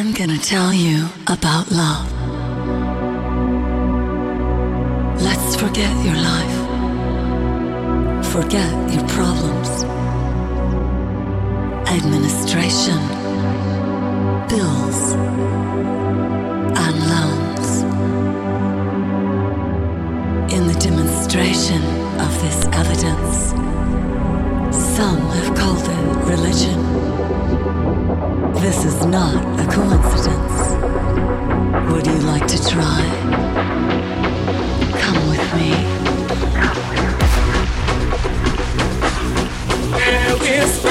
I'm gonna tell you about love. Let's forget your life, forget your problems, administration, bills, and loans. In the demonstration of this evidence, some have called it religion. This is not a coincidence. Would you like to try? Come with me. Now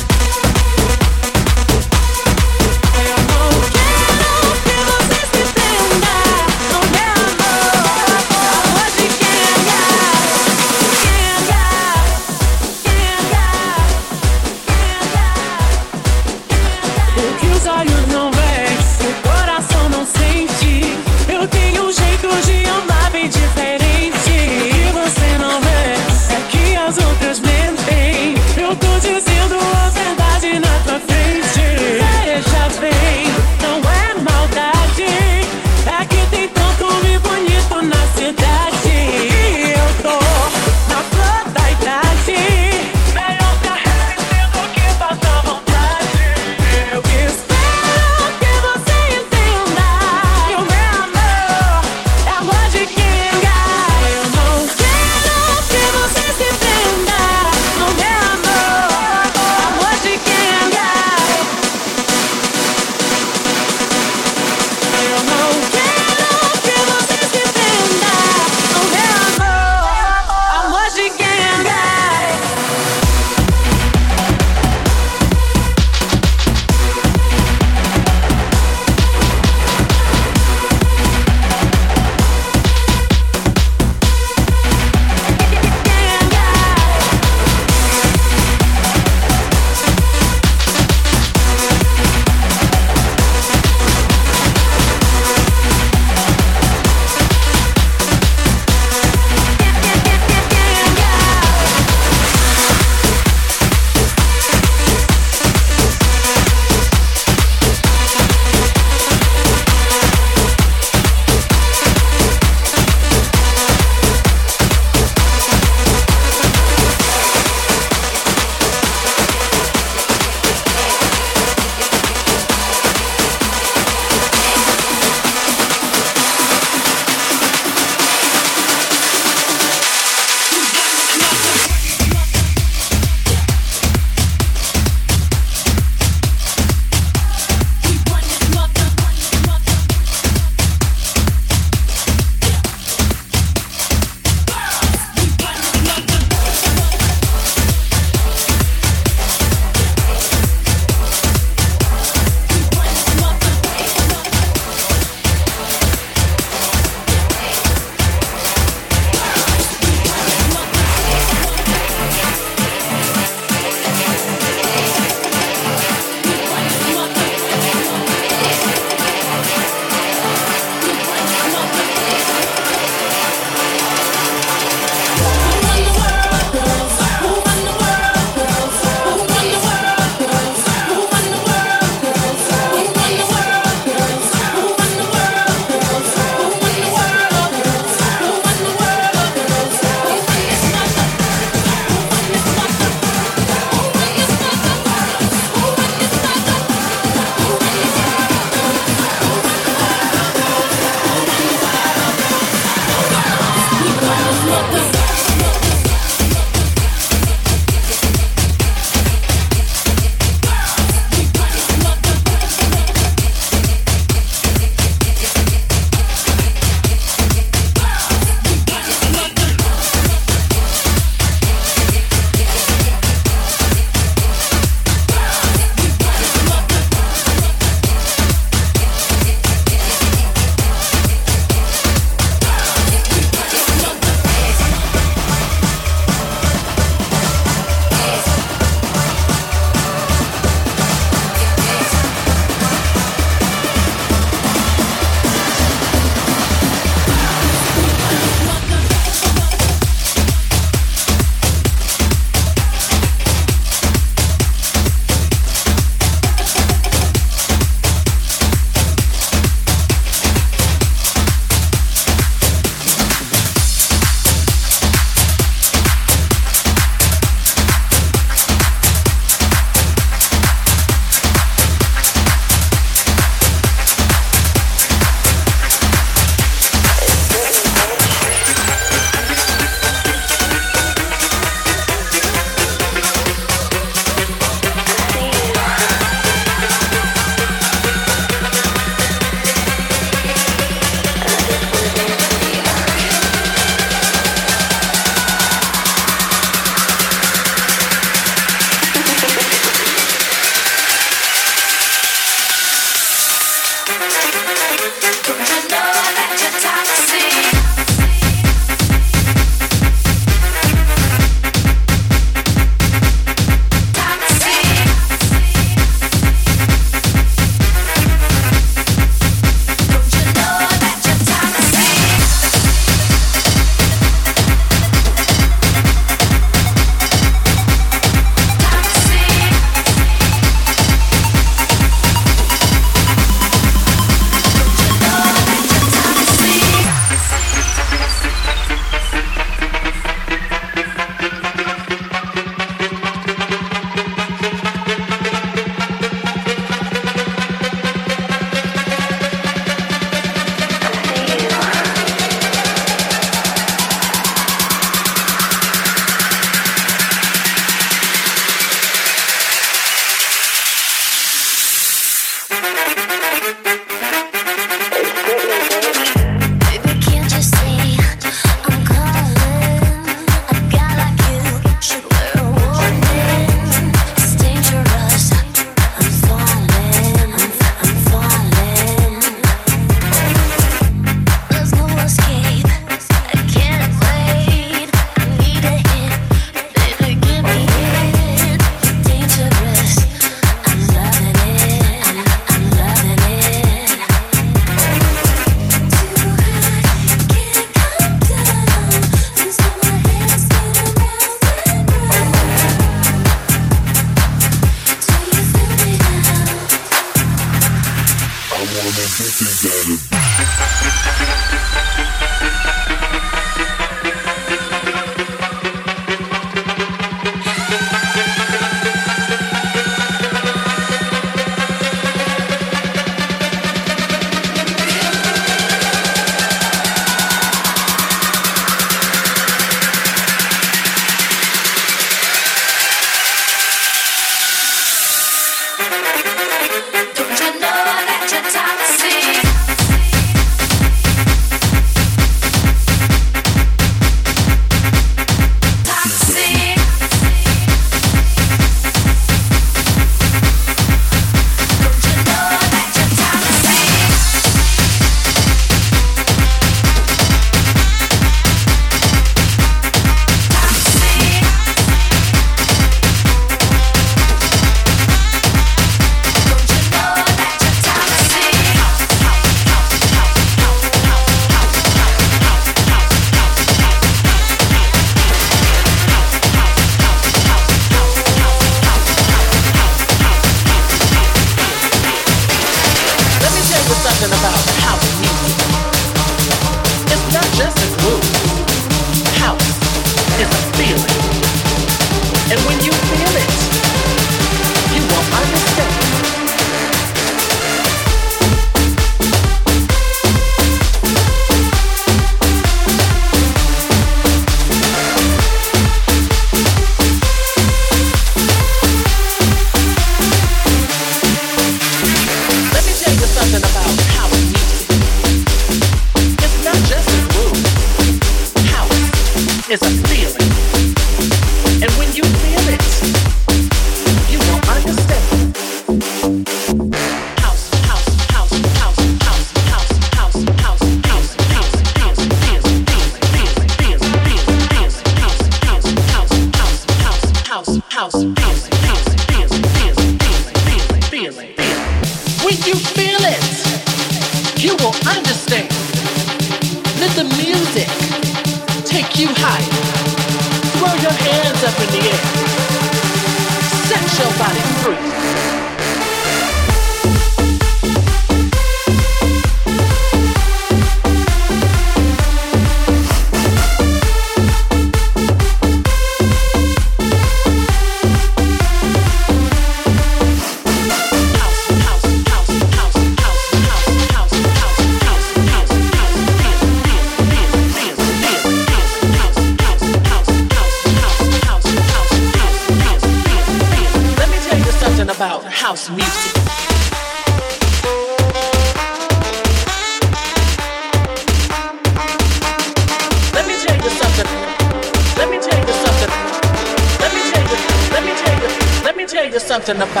in the.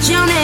out your name.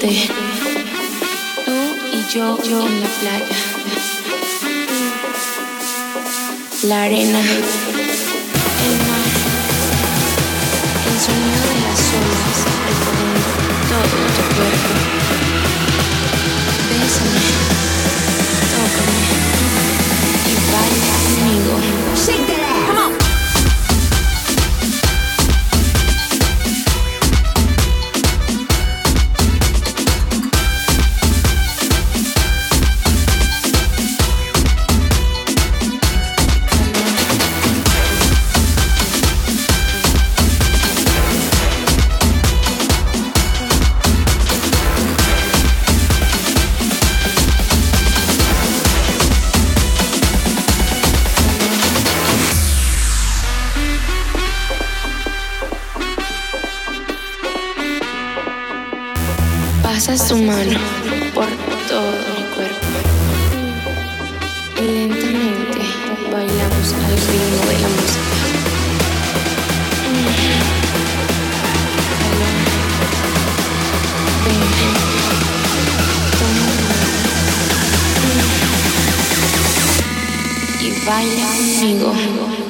ты. Baila conmigo.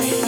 When